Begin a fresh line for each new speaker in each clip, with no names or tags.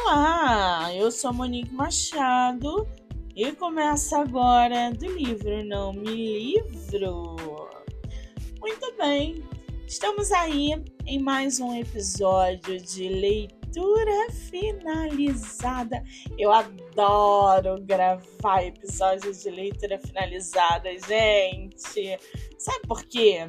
Olá, eu sou Monique Machado e começa agora do livro Não Me Livro. Muito bem, estamos aí em mais um episódio de leitura finalizada. Eu adoro gravar episódios de leitura finalizada, gente. Sabe por quê?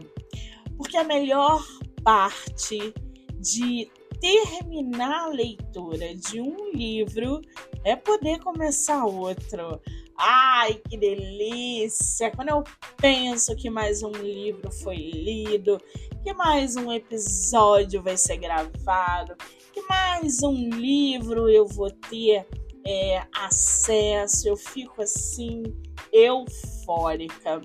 Porque a melhor parte de terminar a leitura de um livro é poder começar outro. Ai, que delícia! Quando eu penso que mais um livro foi lido, que mais um episódio vai ser gravado, que mais um livro eu vou ter é, acesso, eu fico assim eufórica,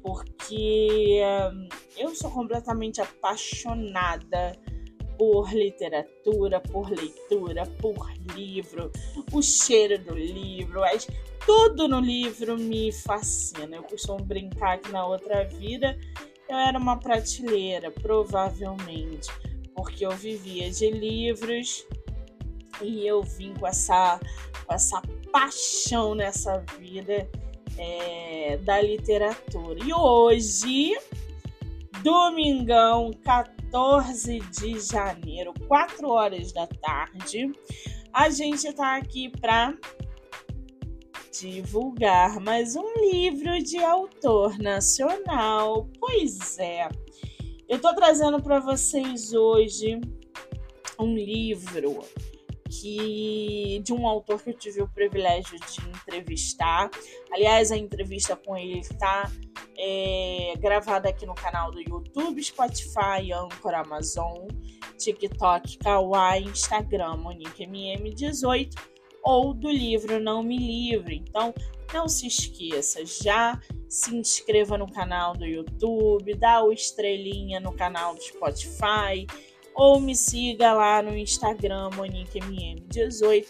porque hum, eu sou completamente apaixonada por literatura, por leitura, por livro, o cheiro do livro, tudo no livro me fascina. Eu costumo brincar que na outra vida eu era uma prateleira, provavelmente, porque eu vivia de livros e eu vim com essa, com essa paixão nessa vida é, da literatura. E hoje, domingão, 14 14 de janeiro, 4 horas da tarde. A gente está aqui para divulgar mais um livro de autor nacional. Pois é, eu estou trazendo para vocês hoje um livro que de um autor que eu tive o privilégio de entrevistar. Aliás, a entrevista com ele está é, gravada aqui no canal do YouTube, Spotify, Anchor, Amazon, TikTok, Kawaii, Instagram, MoniqueMM18 ou do livro Não Me Livre. Então, não se esqueça, já se inscreva no canal do YouTube, dá o estrelinha no canal do Spotify ou me siga lá no Instagram MoniqueMM18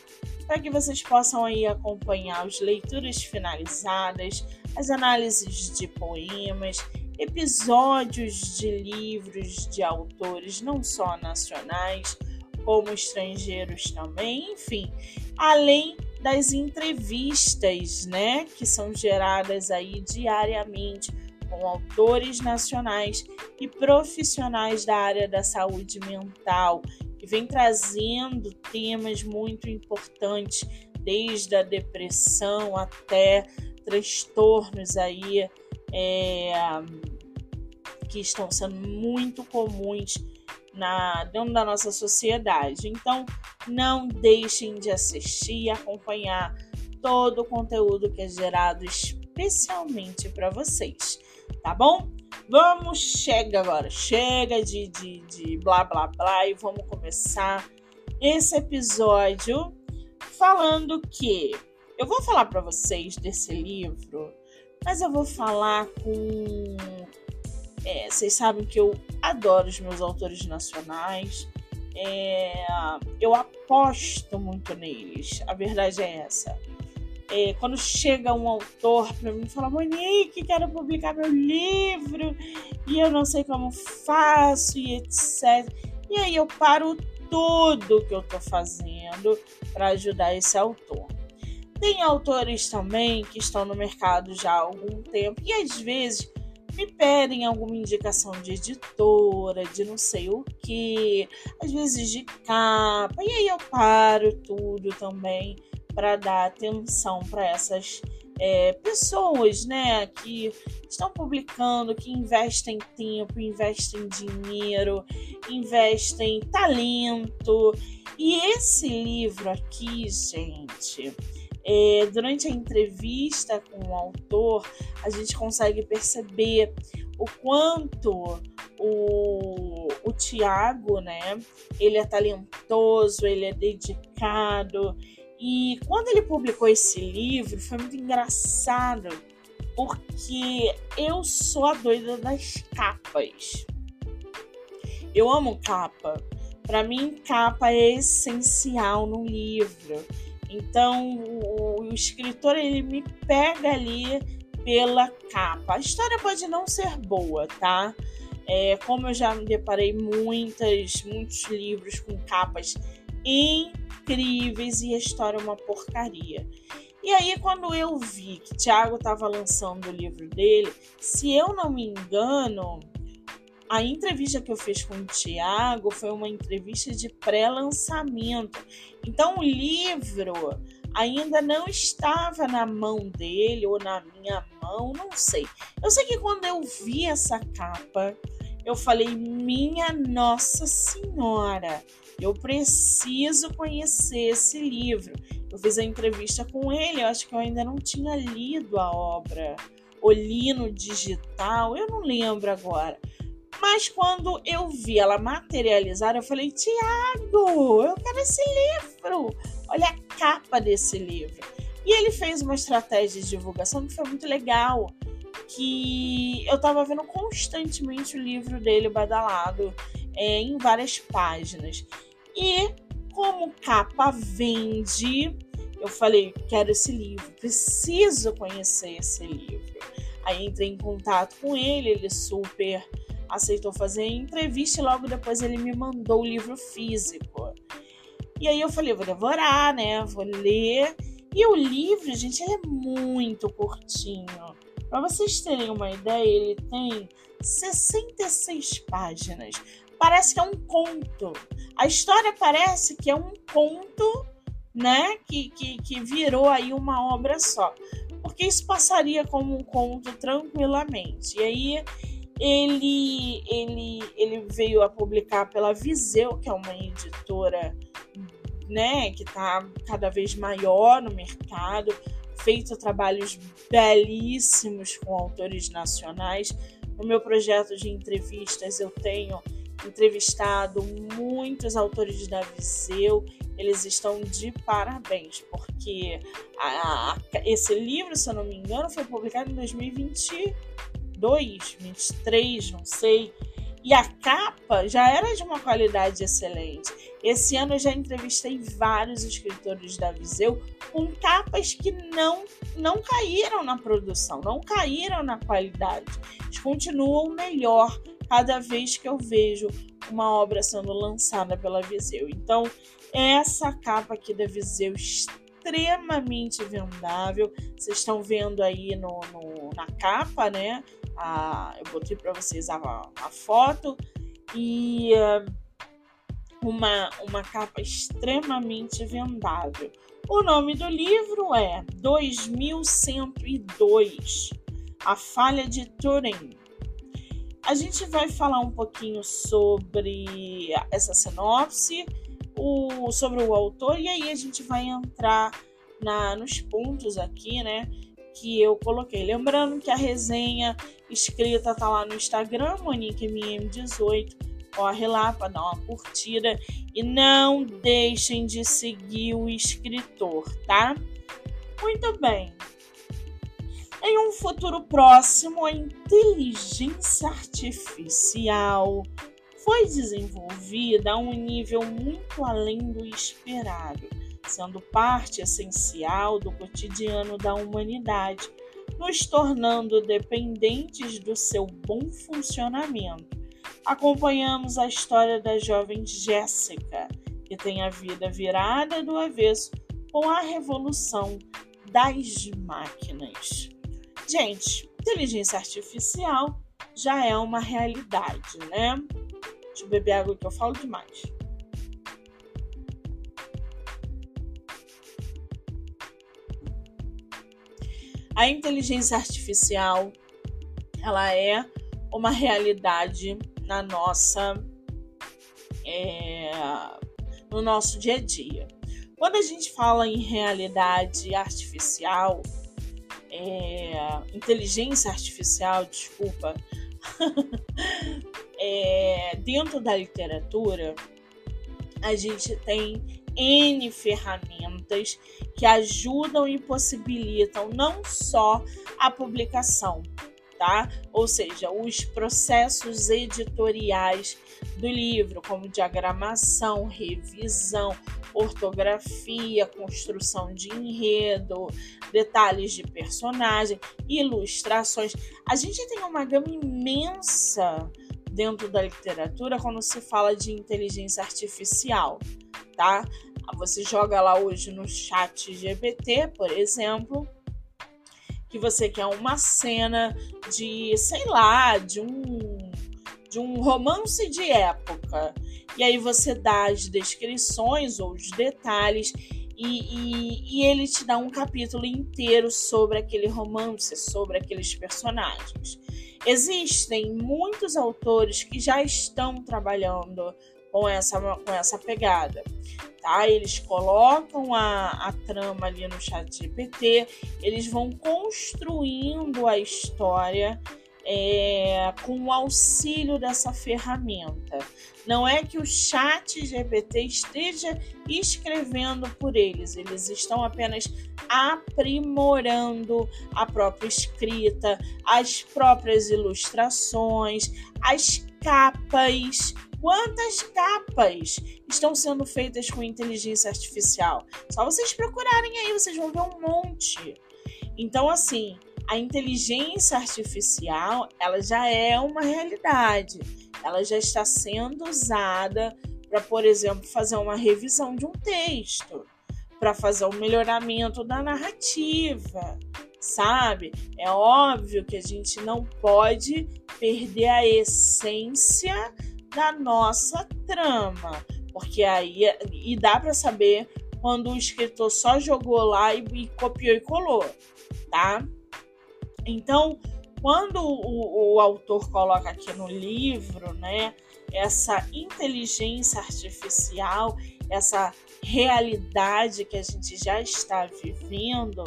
para que vocês possam aí acompanhar as leituras finalizadas, as análises de poemas, episódios de livros de autores não só nacionais como estrangeiros também, enfim, além das entrevistas, né, que são geradas aí diariamente com autores nacionais e profissionais da área da saúde mental, que vem trazendo temas muito importantes, desde a depressão até transtornos aí é, que estão sendo muito comuns na, dentro da nossa sociedade. Então, não deixem de assistir e acompanhar todo o conteúdo que é gerado especialmente para vocês tá bom? Vamos, chega agora, chega de, de, de blá blá blá e vamos começar esse episódio falando que eu vou falar para vocês desse livro, mas eu vou falar com. É, vocês sabem que eu adoro os meus autores nacionais, é, eu aposto muito neles, a verdade é essa é, quando chega um autor para mim e fala, Monique, quero publicar meu livro e eu não sei como faço e etc. E aí eu paro tudo que eu estou fazendo para ajudar esse autor. Tem autores também que estão no mercado já há algum tempo e às vezes me pedem alguma indicação de editora, de não sei o que, às vezes de capa, e aí eu paro tudo também para dar atenção para essas é, pessoas, né, que estão publicando, que investem tempo, investem dinheiro, investem talento. E esse livro aqui, gente, é, durante a entrevista com o autor, a gente consegue perceber o quanto o, o Tiago, né, ele é talentoso, ele é dedicado, e quando ele publicou esse livro, foi muito engraçado, porque eu sou a doida das capas. Eu amo capa. Para mim, capa é essencial no livro. Então, o, o escritor ele me pega ali pela capa. A história pode não ser boa, tá? É, como eu já me deparei muitas, muitos livros com capas incríveis e a história é uma porcaria. E aí, quando eu vi que Tiago estava lançando o livro dele, se eu não me engano, a entrevista que eu fiz com o Tiago foi uma entrevista de pré-lançamento. Então, o livro ainda não estava na mão dele ou na minha mão, não sei. Eu sei que quando eu vi essa capa, eu falei: Minha Nossa Senhora, eu preciso conhecer esse livro. Eu fiz a entrevista com ele, eu acho que eu ainda não tinha lido a obra, ou no digital, eu não lembro agora. Mas quando eu vi ela materializar, eu falei: Tiago, eu quero esse livro. Olha a capa desse livro. E ele fez uma estratégia de divulgação que foi muito legal. Que eu estava vendo constantemente o livro dele badalado é, em várias páginas. E como capa vende, eu falei: quero esse livro, preciso conhecer esse livro. Aí entrei em contato com ele, ele super aceitou fazer a entrevista e logo depois ele me mandou o livro físico. E aí eu falei, vou devorar, né? Vou ler. E o livro, gente, ele é muito curtinho. Para vocês terem uma ideia, ele tem 66 páginas. Parece que é um conto. A história parece que é um conto, né? Que, que, que virou aí uma obra só. Porque isso passaria como um conto tranquilamente. E aí ele, ele, ele veio a publicar pela Viseu, que é uma editora né, que está cada vez maior no mercado, feito trabalhos belíssimos com autores nacionais. No meu projeto de entrevistas, eu tenho entrevistado muitos autores da Viseu. Eles estão de parabéns, porque a, a, esse livro, se eu não me engano, foi publicado em 2020 22, 23, não sei. E a capa já era de uma qualidade excelente. Esse ano eu já entrevistei vários escritores da Viseu com capas que não não caíram na produção, não caíram na qualidade. Eles continuam melhor cada vez que eu vejo uma obra sendo lançada pela Viseu. Então, essa capa aqui da Viseu extremamente vendável. Vocês estão vendo aí no, no na capa, né? a, eu botei para vocês a, a, foto e uh, uma, uma capa extremamente vendável. O nome do livro é 2102 A Falha de Turing. A gente vai falar um pouquinho sobre essa sinopse, o, sobre o autor, e aí a gente vai entrar na, nos pontos aqui, né? que eu coloquei. Lembrando que a resenha escrita tá lá no Instagram, MoniqueMM18. Corre lá para dar uma curtida e não deixem de seguir o escritor, tá? Muito bem. Em um futuro próximo, a inteligência artificial foi desenvolvida a um nível muito além do esperado sendo parte essencial do cotidiano da humanidade, nos tornando dependentes do seu bom funcionamento. Acompanhamos a história da jovem Jéssica, que tem a vida virada do avesso com a revolução das máquinas. Gente, inteligência artificial já é uma realidade, né? Deixa eu beber água que eu falo demais. A inteligência artificial, ela é uma realidade na nossa é, no nosso dia a dia. Quando a gente fala em realidade artificial, é, inteligência artificial, desculpa, é, dentro da literatura, a gente tem N ferramentas que ajudam e possibilitam não só a publicação, tá? Ou seja, os processos editoriais do livro, como diagramação, revisão, ortografia, construção de enredo, detalhes de personagem, ilustrações. A gente tem uma gama imensa dentro da literatura quando se fala de inteligência artificial, tá? Você joga lá hoje no chat GPT, por exemplo, que você quer uma cena de, sei lá, de um de um romance de época. E aí você dá as descrições ou os detalhes e, e, e, ele te dá um capítulo inteiro sobre aquele romance, sobre aqueles personagens. Existem muitos autores que já estão trabalhando com essa, com essa pegada. Tá? Eles colocam a, a trama ali no chat GPT, eles vão construindo a história é, com o auxílio dessa ferramenta. Não é que o chat GPT esteja escrevendo por eles, eles estão apenas aprimorando a própria escrita, as próprias ilustrações, as capas. Quantas capas estão sendo feitas com inteligência artificial? Só vocês procurarem aí, vocês vão ver um monte. Então, assim, a inteligência artificial ela já é uma realidade. Ela já está sendo usada para, por exemplo, fazer uma revisão de um texto, para fazer um melhoramento da narrativa, sabe? É óbvio que a gente não pode perder a essência da nossa trama, porque aí e dá para saber quando o escritor só jogou lá e, e copiou e colou, tá? Então, quando o, o autor coloca aqui no livro, né, essa inteligência artificial, essa realidade que a gente já está vivendo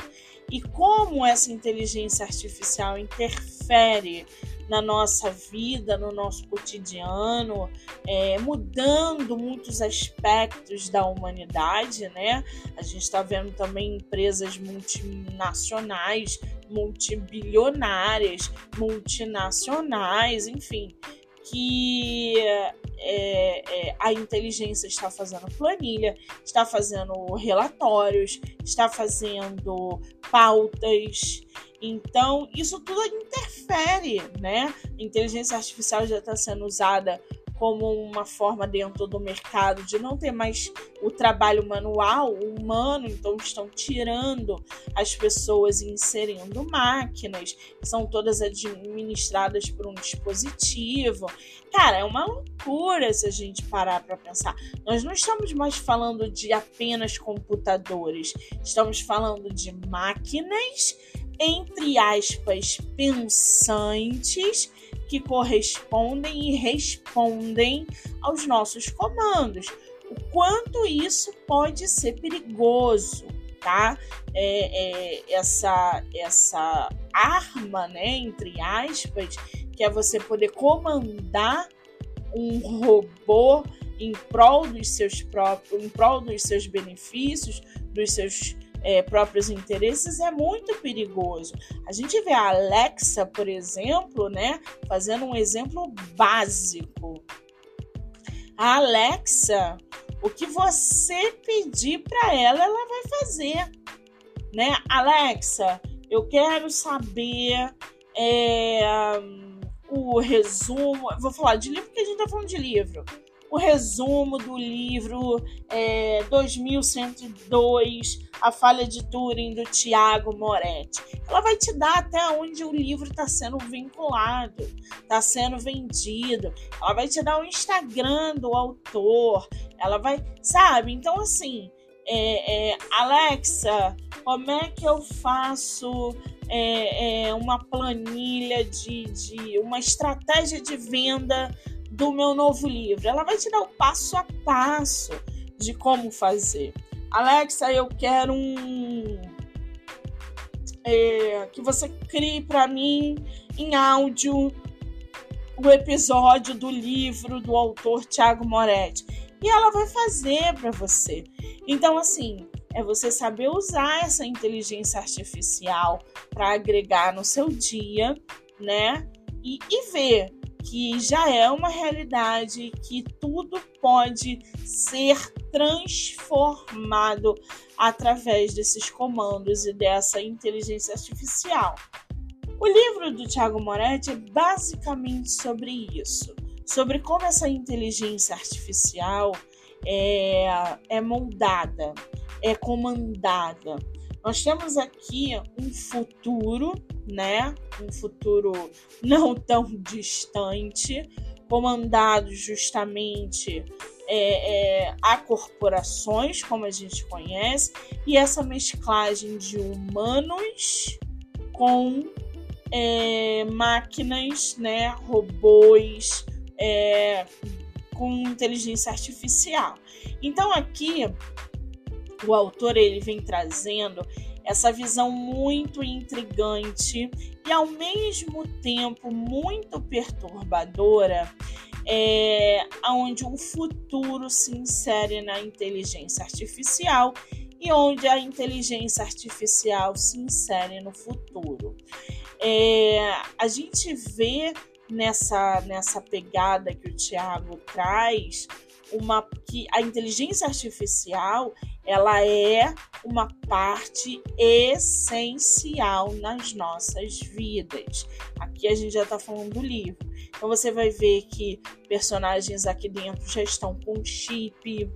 e como essa inteligência artificial interfere na nossa vida, no nosso cotidiano, é, mudando muitos aspectos da humanidade, né? A gente está vendo também empresas multinacionais, multibilionárias, multinacionais, enfim, que é, é, a inteligência está fazendo planilha, está fazendo relatórios, está fazendo pautas. Então, isso tudo interfere, né? A inteligência artificial já está sendo usada como uma forma dentro do mercado de não ter mais o trabalho manual, humano, então estão tirando as pessoas e inserindo máquinas, são todas administradas por um dispositivo. Cara, é uma loucura se a gente parar para pensar. Nós não estamos mais falando de apenas computadores, estamos falando de máquinas, entre aspas, pensantes que correspondem e respondem aos nossos comandos. O quanto isso pode ser perigoso, tá? É, é, essa, essa arma, né, entre aspas, que é você poder comandar um robô em prol dos seus próprios, em prol dos seus benefícios, dos seus é, próprios interesses é muito perigoso. A gente vê a Alexa, por exemplo, né, fazendo um exemplo básico. A Alexa, o que você pedir para ela, ela vai fazer, né? Alexa, eu quero saber é, o resumo. Vou falar de livro porque a gente tá falando de livro o resumo do livro é, 2102, A Falha de Turing, do Tiago Moretti. Ela vai te dar até onde o livro está sendo vinculado, está sendo vendido. Ela vai te dar o Instagram do autor. Ela vai, sabe? Então, assim, é, é, Alexa, como é que eu faço é, é, uma planilha de, de uma estratégia de venda do meu novo livro. Ela vai te dar o passo a passo de como fazer. Alexa, eu quero um. É, que você crie para mim em áudio o episódio do livro do autor Tiago Moretti. E ela vai fazer para você. Então, assim, é você saber usar essa inteligência artificial para agregar no seu dia, né? E, e ver que já é uma realidade, que tudo pode ser transformado através desses comandos e dessa inteligência artificial. O livro do Tiago Moretti é basicamente sobre isso, sobre como essa inteligência artificial é, é moldada, é comandada. Nós temos aqui um futuro, né? Um futuro não tão distante, comandado justamente é, é, a corporações, como a gente conhece, e essa mesclagem de humanos com é, máquinas, né, robôs, é, com inteligência artificial. Então aqui o autor ele vem trazendo essa visão muito intrigante e ao mesmo tempo muito perturbadora é, onde o futuro se insere na inteligência artificial e onde a inteligência artificial se insere no futuro. É, a gente vê nessa, nessa pegada que o Tiago traz uma que a inteligência artificial ela é uma parte essencial nas nossas vidas. Aqui a gente já está falando do livro. Então você vai ver que personagens aqui dentro já estão com chip.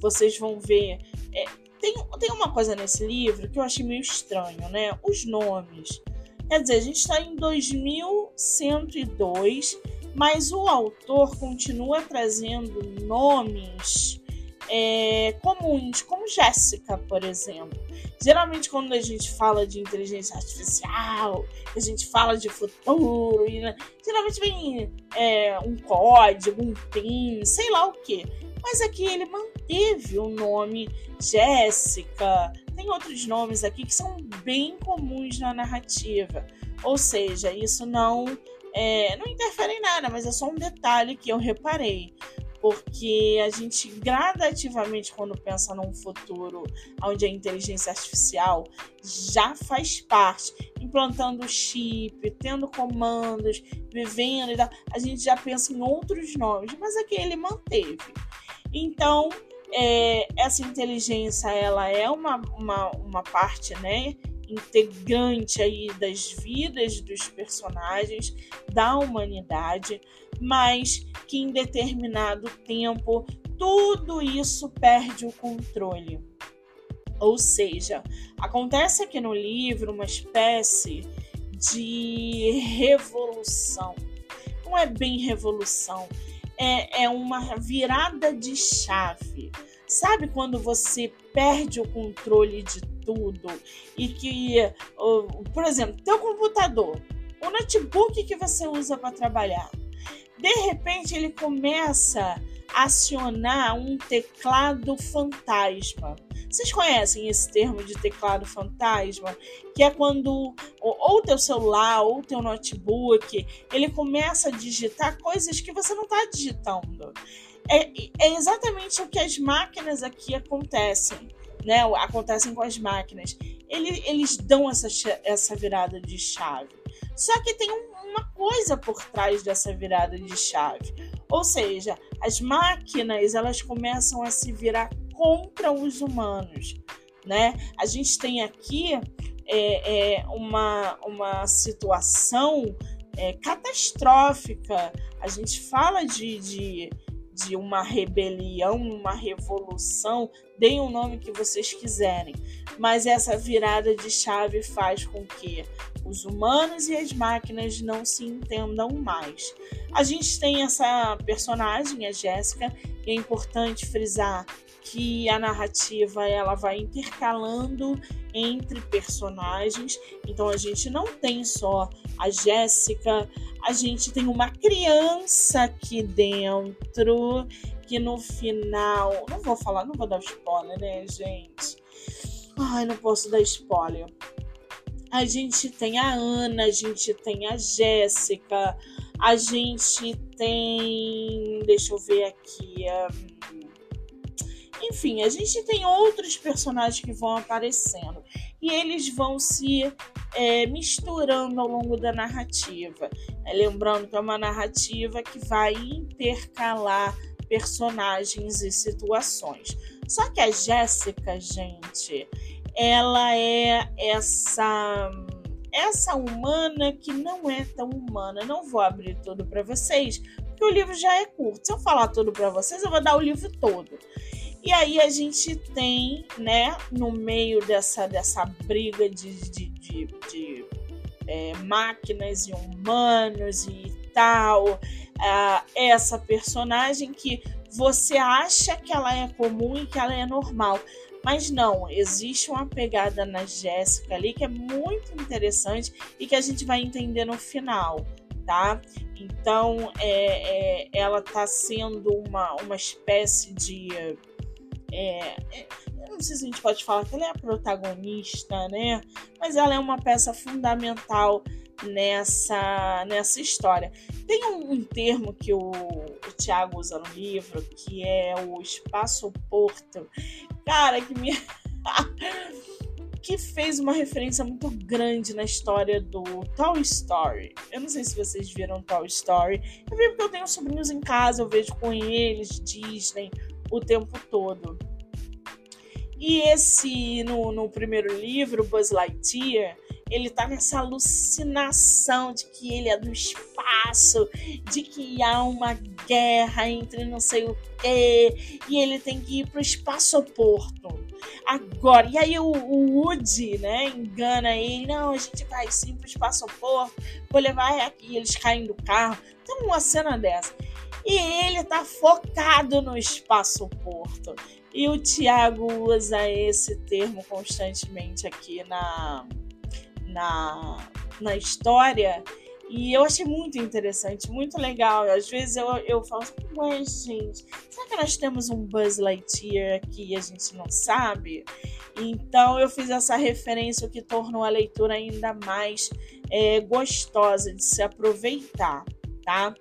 Vocês vão ver. É, tem, tem uma coisa nesse livro que eu achei meio estranho, né? Os nomes. Quer dizer, a gente está em 2102 mas o autor continua trazendo nomes é, comuns, como Jéssica, por exemplo. Geralmente, quando a gente fala de inteligência artificial, a gente fala de futuro, e, né, geralmente vem é, um código, um PIN, sei lá o que. Mas aqui ele manteve o nome Jéssica. Tem outros nomes aqui que são bem comuns na narrativa. Ou seja, isso não é, não interfere em nada, mas é só um detalhe que eu reparei. Porque a gente gradativamente, quando pensa num futuro onde a inteligência artificial já faz parte, implantando chip, tendo comandos, vivendo a gente já pensa em outros nomes, mas aqui ele manteve. Então, é, essa inteligência ela é uma, uma, uma parte né, integrante aí das vidas dos personagens da humanidade, mas que em determinado tempo tudo isso perde o controle. Ou seja, acontece aqui no livro uma espécie de revolução. Não é bem revolução, é, é uma virada de chave. Sabe quando você perde o controle de tudo e que, por exemplo, teu computador, o notebook que você usa para trabalhar, de repente ele começa a acionar um teclado fantasma. Vocês conhecem esse termo de teclado fantasma? Que é quando ou teu celular ou teu notebook ele começa a digitar coisas que você não está digitando. É, é exatamente o que as máquinas aqui acontecem né, acontecem com as máquinas. Ele, eles dão essa, essa virada de chave. Só que tem um, uma coisa por trás dessa virada de chave. Ou seja, as máquinas elas começam a se virar contra os humanos. Né? A gente tem aqui é, é, uma, uma situação é, catastrófica. A gente fala de, de de uma rebelião, uma revolução, deem o nome que vocês quiserem, mas essa virada de chave faz com que os humanos e as máquinas não se entendam mais. A gente tem essa personagem, a Jéssica, e é importante frisar que a narrativa ela vai intercalando entre personagens. Então a gente não tem só a Jéssica, a gente tem uma criança aqui dentro que no final, não vou falar, não vou dar spoiler, né, gente? Ai, não posso dar spoiler. A gente tem a Ana, a gente tem a Jéssica, a gente tem, deixa eu ver aqui, um, enfim, a gente tem outros personagens que vão aparecendo e eles vão se é, misturando ao longo da narrativa. É, lembrando que é uma narrativa que vai intercalar personagens e situações. Só que a Jéssica, gente, ela é essa essa humana que não é tão humana. Não vou abrir tudo para vocês, porque o livro já é curto. Se eu falar tudo para vocês, eu vou dar o livro todo. E aí a gente tem, né, no meio dessa, dessa briga de, de, de, de é, máquinas e humanos e tal, essa personagem que você acha que ela é comum e que ela é normal. Mas não, existe uma pegada na Jéssica ali que é muito interessante e que a gente vai entender no final, tá? Então, é, é ela tá sendo uma, uma espécie de. É, é, eu não sei se a gente pode falar que ela é a protagonista, né? Mas ela é uma peça fundamental nessa, nessa história. Tem um, um termo que o, o Tiago usa no livro, que é o espaço-porto. Cara, que me. que fez uma referência muito grande na história do Toy Story. Eu não sei se vocês viram Toy Story. Eu vi porque eu tenho sobrinhos em casa, eu vejo com eles Disney o tempo todo. E esse, no, no primeiro livro, Buzz Lightyear, ele tá nessa alucinação de que ele é do espaço, de que há uma guerra entre não sei o quê, e ele tem que ir pro espaço-porto. Agora, e aí o, o, Woody, né, engana ele, não, a gente vai sim pro espaço-porto, vou levar aqui, eles caem do carro. Tem uma cena dessa. E ele tá focado no espaço-porto. E o Tiago usa esse termo constantemente aqui na, na, na história. E eu achei muito interessante, muito legal. Às vezes eu, eu falo assim, ué, gente, será que nós temos um Buzz Lightyear aqui e a gente não sabe? Então eu fiz essa referência, o que tornou a leitura ainda mais é, gostosa de se aproveitar, tá?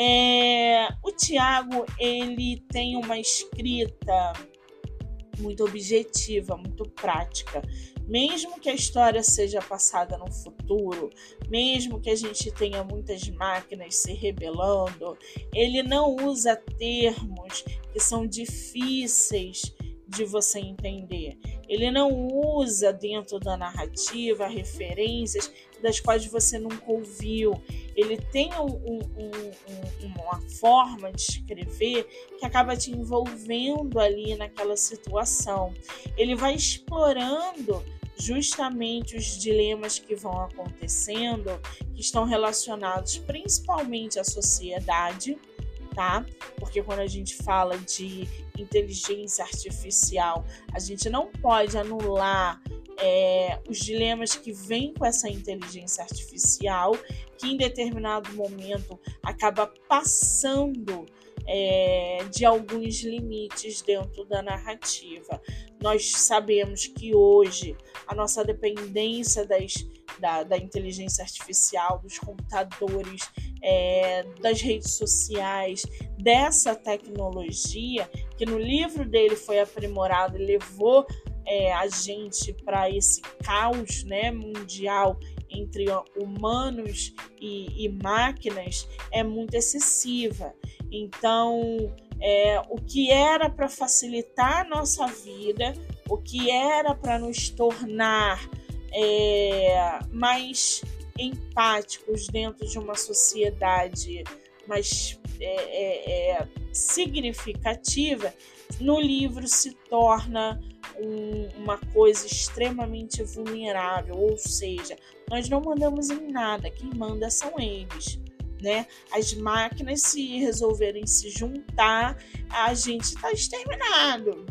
É, o Tiago, ele tem uma escrita muito objetiva, muito prática. Mesmo que a história seja passada no futuro, mesmo que a gente tenha muitas máquinas se rebelando, ele não usa termos que são difíceis de você entender. Ele não usa dentro da narrativa referências das quais você nunca ouviu. Ele tem um, um, um, uma forma de escrever que acaba te envolvendo ali naquela situação. Ele vai explorando justamente os dilemas que vão acontecendo, que estão relacionados principalmente à sociedade, tá? Porque quando a gente fala de inteligência artificial, a gente não pode anular é, os dilemas que vêm com essa inteligência artificial, que em determinado momento acaba passando é, de alguns limites dentro da narrativa. Nós sabemos que hoje a nossa dependência das, da, da inteligência artificial, dos computadores, é, das redes sociais, dessa tecnologia, que no livro dele foi aprimorado e levou é, a gente para esse caos né, mundial entre humanos e, e máquinas é muito excessiva. Então, é, o que era para facilitar a nossa vida, o que era para nos tornar é, mais empáticos dentro de uma sociedade mais é, é, é significativa, no livro se torna um, uma coisa extremamente vulnerável, ou seja, nós não mandamos em nada, quem manda são eles. Né? As máquinas, se resolverem se juntar, a gente está exterminado.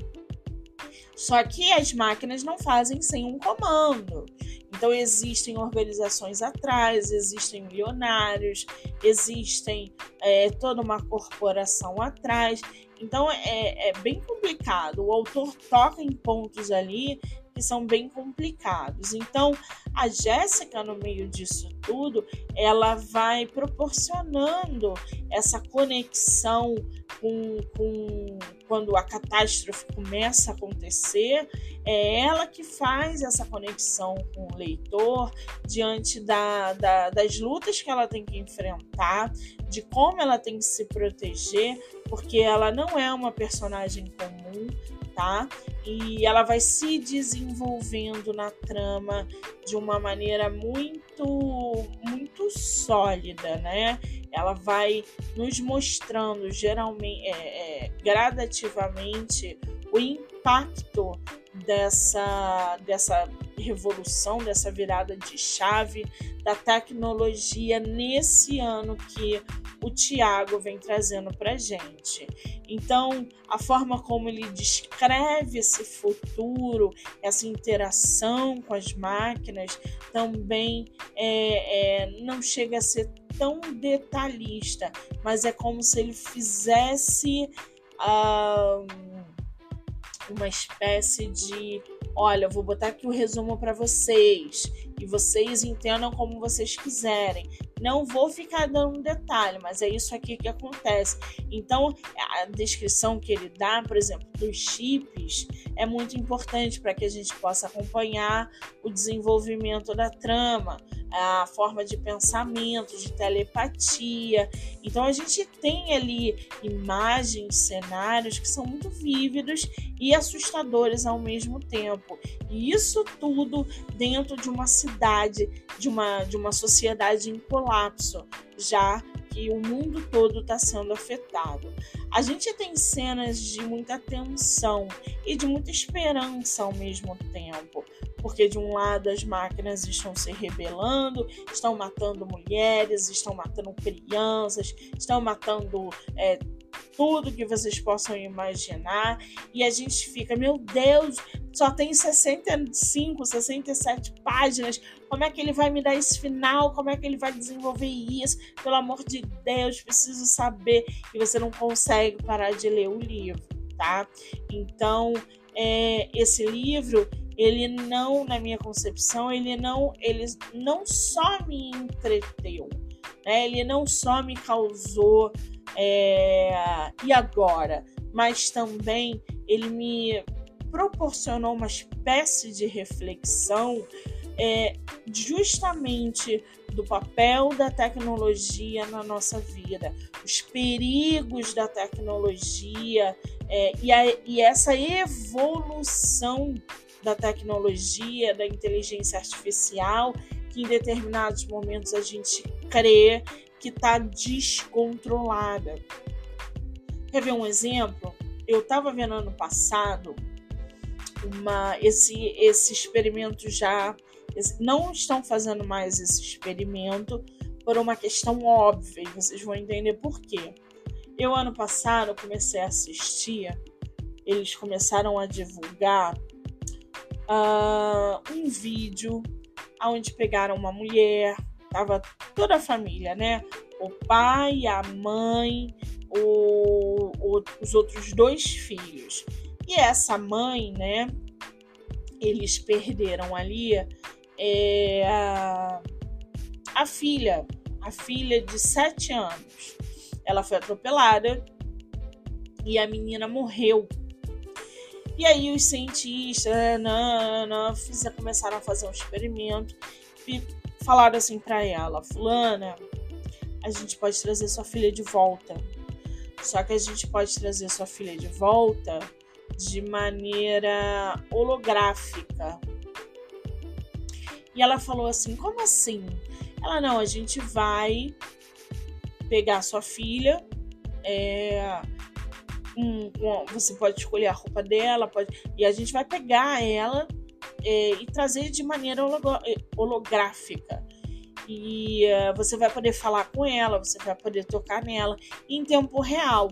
Só que as máquinas não fazem sem um comando. Então existem organizações atrás, existem milionários, existem é, toda uma corporação atrás. Então é, é bem complicado. O autor toca em pontos ali que são bem complicados. Então, a Jéssica, no meio disso tudo, ela vai proporcionando essa conexão com, com quando a catástrofe começa a acontecer, é ela que faz essa conexão com o leitor diante da, da, das lutas que ela tem que enfrentar, de como ela tem que se proteger, porque ela não é uma personagem comum, tá? E ela vai se desenvolvendo na trama de uma maneira muito muito sólida, né? ela vai nos mostrando geralmente, é, é, gradativamente o impacto dessa, dessa revolução, dessa virada de chave da tecnologia nesse ano que o Tiago vem trazendo para gente. Então, a forma como ele descreve esse futuro, essa interação com as máquinas, também é, é, não chega a ser tão detalhista, mas é como se ele fizesse. Uh, uma espécie de, olha, vou botar aqui o resumo para vocês e vocês entendam como vocês quiserem. Não vou ficar dando um detalhe, mas é isso aqui que acontece. Então, a descrição que ele dá, por exemplo, dos chips, é muito importante para que a gente possa acompanhar o desenvolvimento da trama, a forma de pensamento, de telepatia. Então, a gente tem ali imagens, cenários que são muito vívidos e assustadores ao mesmo tempo. E isso tudo dentro de uma cidade, de uma, de uma sociedade em colapso, já que o mundo todo está sendo afetado. A gente tem cenas de muita tensão e de muita esperança ao mesmo tempo, porque de um lado as máquinas estão se rebelando, estão matando mulheres, estão matando crianças, estão matando é, tudo que vocês possam imaginar. E a gente fica, meu Deus, só tem 65, 67 páginas. Como é que ele vai me dar esse final? Como é que ele vai desenvolver isso? Pelo amor de Deus, preciso saber. E você não consegue parar de ler o livro, tá? Então, é, esse livro ele não, na minha concepção, ele não, ele não só me entreteu, né? Ele não só me causou é, e agora, mas também ele me proporcionou uma espécie de reflexão é, justamente do papel da tecnologia na nossa vida, os perigos da tecnologia é, e, a, e essa evolução da tecnologia, da inteligência artificial, que em determinados momentos a gente crê que está descontrolada. Quer ver um exemplo? Eu estava vendo ano passado uma, esse, esse experimento já. Esse, não estão fazendo mais esse experimento por uma questão óbvia, e vocês vão entender por quê. Eu, ano passado, comecei a assistir, eles começaram a divulgar uh, um vídeo onde pegaram uma mulher, tava toda a família, né? O pai, a mãe, o, o, os outros dois filhos. E essa mãe, né? Eles perderam ali é, a, a filha, a filha de sete anos. Ela foi atropelada e a menina morreu e aí os cientistas não, não, fizeram, começaram a fazer um experimento falaram assim para ela, fulana, a gente pode trazer sua filha de volta. Só que a gente pode trazer sua filha de volta de maneira holográfica. E ela falou assim: como assim? Ela, não, a gente vai pegar sua filha, é, um, um, você pode escolher a roupa dela, pode, e a gente vai pegar ela é, e trazer de maneira é, holográfica. E uh, você vai poder falar com ela, você vai poder tocar nela em tempo real.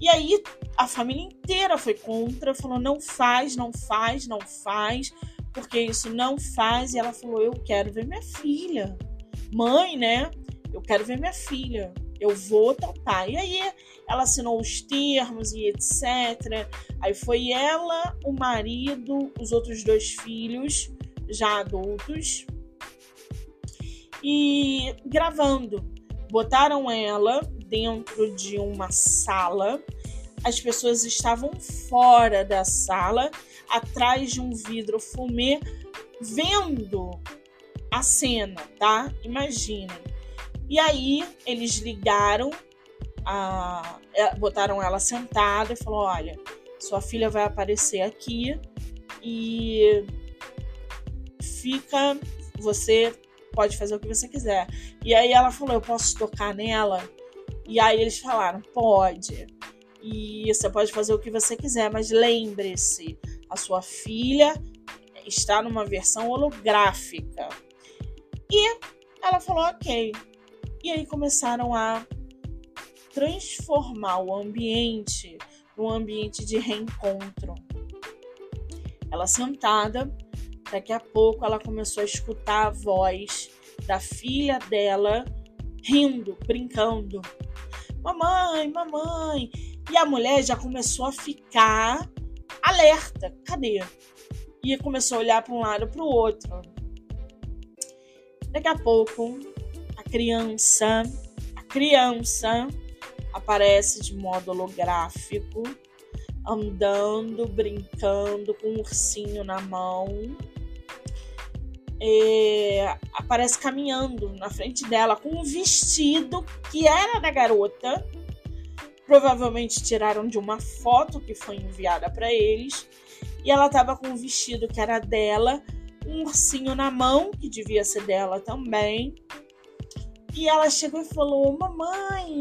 E aí a família inteira foi contra, falou: não faz, não faz, não faz, porque isso não faz. E ela falou: eu quero ver minha filha. Mãe, né? Eu quero ver minha filha eu vou topar. E aí ela assinou os termos e etc. Aí foi ela, o marido, os outros dois filhos, já adultos, e gravando. Botaram ela dentro de uma sala. As pessoas estavam fora da sala, atrás de um vidro fumê, vendo a cena, tá? Imaginem e aí eles ligaram, a, é, botaram ela sentada e falou: olha, sua filha vai aparecer aqui e fica, você pode fazer o que você quiser. E aí ela falou: Eu posso tocar nela? E aí eles falaram: Pode. E você pode fazer o que você quiser, mas lembre-se: a sua filha está numa versão holográfica. E ela falou: Ok. E aí começaram a transformar o ambiente num ambiente de reencontro. Ela sentada, daqui a pouco ela começou a escutar a voz da filha dela rindo, brincando. Mamãe, mamãe. E a mulher já começou a ficar alerta. Cadê? E começou a olhar para um lado para o outro. Daqui a pouco, criança, a criança aparece de modo holográfico, andando, brincando com um ursinho na mão. Aparece caminhando na frente dela com um vestido que era da garota. Provavelmente tiraram de uma foto que foi enviada para eles. E ela estava com um vestido que era dela, um ursinho na mão, que devia ser dela também. E ela chegou e falou: Mamãe,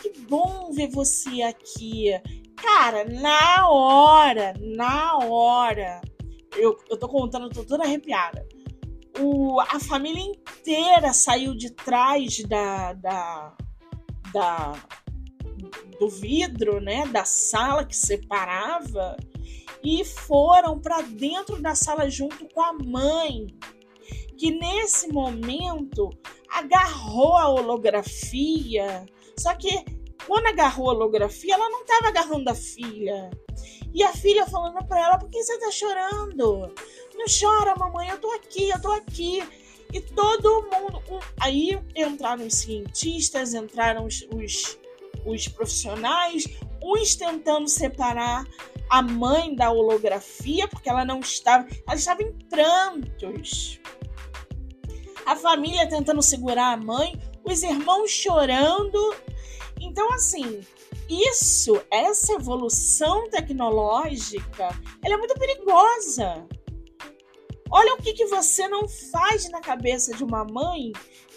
que bom ver você aqui. Cara, na hora, na hora, eu, eu tô contando, tô toda arrepiada. O, a família inteira saiu de trás da, da, da, do vidro, né, da sala que separava e foram para dentro da sala junto com a mãe, que nesse momento agarrou a holografia. Só que quando agarrou a holografia, ela não estava agarrando a filha. E a filha falando para ela: por que você tá chorando? Não chora, mamãe, eu tô aqui, eu tô aqui. E todo mundo. Aí entraram os cientistas, entraram os, os, os profissionais, uns tentando separar a mãe da holografia, porque ela não estava. Ela estava em prantos. A família tentando segurar a mãe, os irmãos chorando. Então, assim, isso, essa evolução tecnológica, ela é muito perigosa. Olha o que, que você não faz na cabeça de uma mãe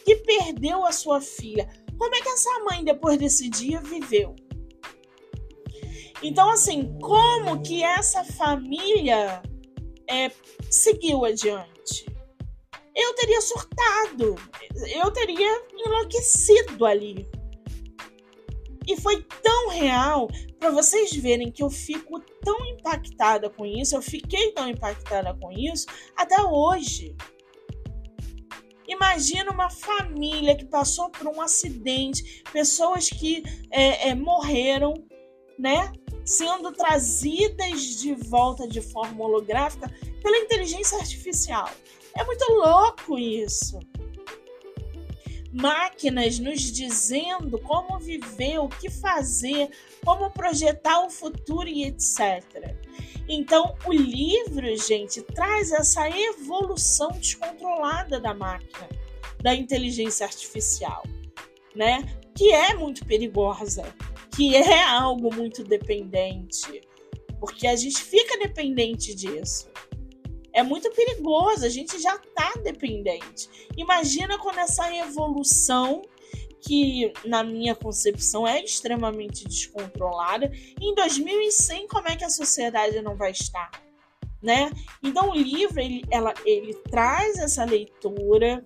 que perdeu a sua filha. Como é que essa mãe, depois desse dia, viveu? Então, assim, como que essa família é, seguiu adiante? Eu teria surtado, eu teria enlouquecido ali. E foi tão real para vocês verem que eu fico tão impactada com isso, eu fiquei tão impactada com isso até hoje. Imagina uma família que passou por um acidente, pessoas que é, é, morreram, né? sendo trazidas de volta de forma holográfica pela inteligência artificial. É muito louco isso. Máquinas nos dizendo como viver, o que fazer, como projetar o futuro e etc. Então, o livro, gente, traz essa evolução descontrolada da máquina, da inteligência artificial, né? Que é muito perigosa que é algo muito dependente, porque a gente fica dependente disso. É muito perigoso, a gente já está dependente. Imagina quando essa evolução, que na minha concepção é extremamente descontrolada, em 2100 como é que a sociedade não vai estar? Né? Então o livro ele, ela, ele traz essa leitura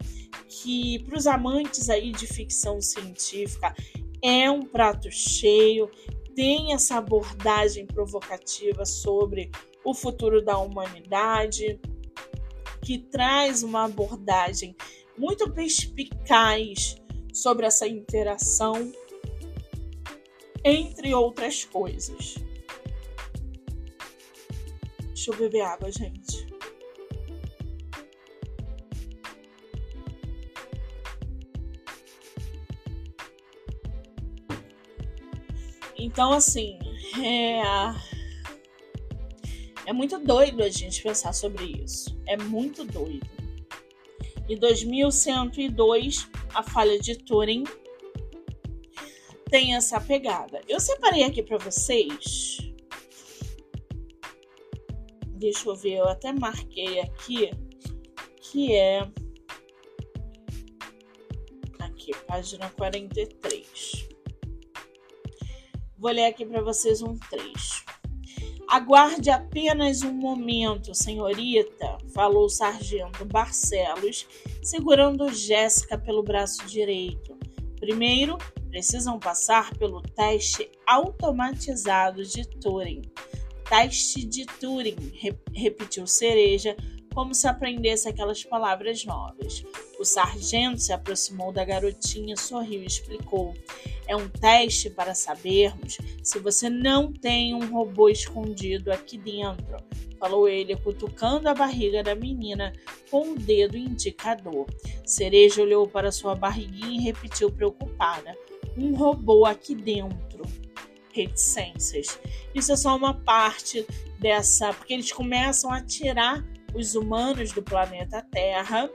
que para os amantes aí de ficção científica é um prato cheio, tem essa abordagem provocativa sobre o futuro da humanidade, que traz uma abordagem muito perspicaz sobre essa interação, entre outras coisas. Deixa eu beber água, gente. Então, assim, é, é muito doido a gente pensar sobre isso. É muito doido. Em 2102, a falha de Turing tem essa pegada. Eu separei aqui para vocês. Deixa eu ver, eu até marquei aqui que é aqui, página 43. Vou ler aqui para vocês um trecho. Aguarde apenas um momento, senhorita, falou o sargento Barcelos, segurando Jéssica pelo braço direito. Primeiro, precisam passar pelo teste automatizado de Turing. Teste de Turing, repetiu Cereja, como se aprendesse aquelas palavras novas. O sargento se aproximou da garotinha, sorriu e explicou: É um teste para sabermos se você não tem um robô escondido aqui dentro, falou ele, cutucando a barriga da menina com o dedo indicador. Cereja olhou para sua barriguinha e repetiu preocupada: Um robô aqui dentro reticências. Isso é só uma parte dessa, porque eles começam a tirar os humanos do planeta Terra,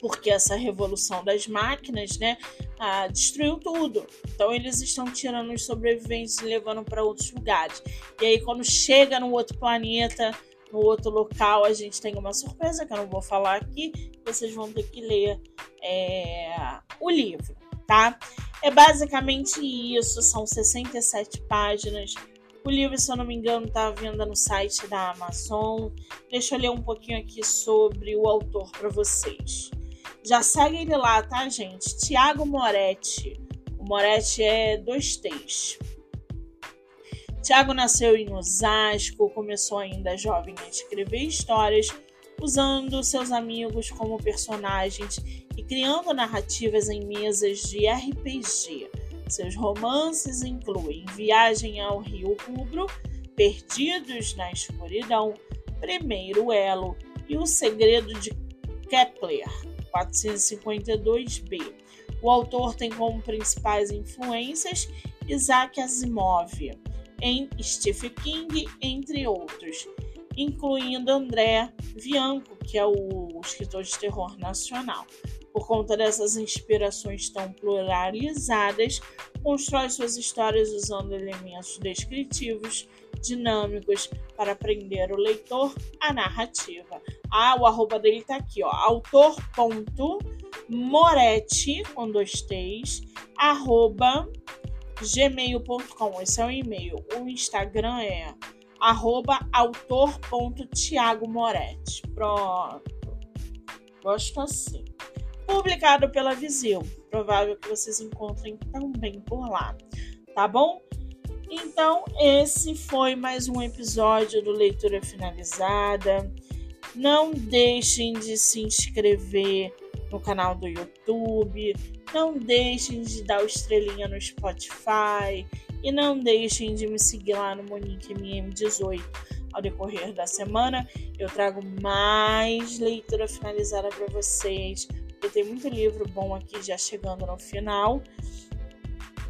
porque essa revolução das máquinas, né, ah, destruiu tudo. Então eles estão tirando os sobreviventes e levando para outros lugares. E aí quando chega no outro planeta, no outro local, a gente tem uma surpresa que eu não vou falar aqui. Vocês vão ter que ler é, o livro, tá? É basicamente isso. São 67 páginas o livro, se eu não me engano, está à venda no site da Amazon. Deixa eu ler um pouquinho aqui sobre o autor para vocês. Já segue ele lá, tá, gente? Tiago Moretti. O Moretti é dois T's. Tiago nasceu em Osasco, começou ainda jovem a escrever histórias, usando seus amigos como personagens e criando narrativas em mesas de RPG. Seus romances incluem Viagem ao Rio Rubro, Perdidos na Escuridão, Primeiro Elo e O Segredo de Kepler, 452b. O autor tem como principais influências Isaac Asimov, em Stephen King, entre outros, incluindo André Bianco, que é o escritor de terror nacional. Por conta dessas inspirações tão pluralizadas, constrói suas histórias usando elementos descritivos, dinâmicos, para prender o leitor à narrativa. Ah, o arroba dele tá aqui, ó, autor.moretti, com dois T's, arroba gmail.com, esse é o e-mail. O Instagram é arroba autor.tiagomoretti. Pronto. Gosto assim publicado pela Viseu. Provável que vocês encontrem também por lá, tá bom? Então, esse foi mais um episódio do Leitura Finalizada. Não deixem de se inscrever no canal do YouTube, não deixem de dar o estrelinha no Spotify e não deixem de me seguir lá no Monique MM18. Ao decorrer da semana, eu trago mais leitura finalizada para vocês, porque tem muito livro bom aqui já chegando no final.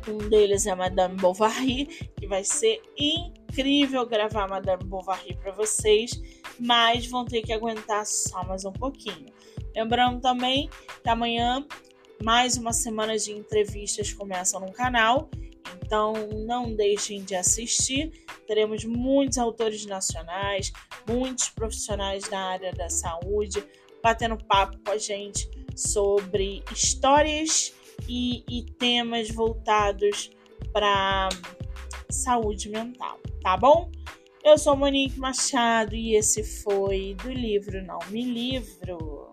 Um deles é Madame Bovary, que vai ser incrível gravar Madame Bovary para vocês, mas vão ter que aguentar só mais um pouquinho. Lembrando também que amanhã mais uma semana de entrevistas começa no canal, então não deixem de assistir. Teremos muitos autores nacionais, muitos profissionais da área da saúde batendo papo com a gente sobre histórias e, e temas voltados para saúde mental, tá bom? Eu sou Monique Machado e esse foi do livro Não Me Livro.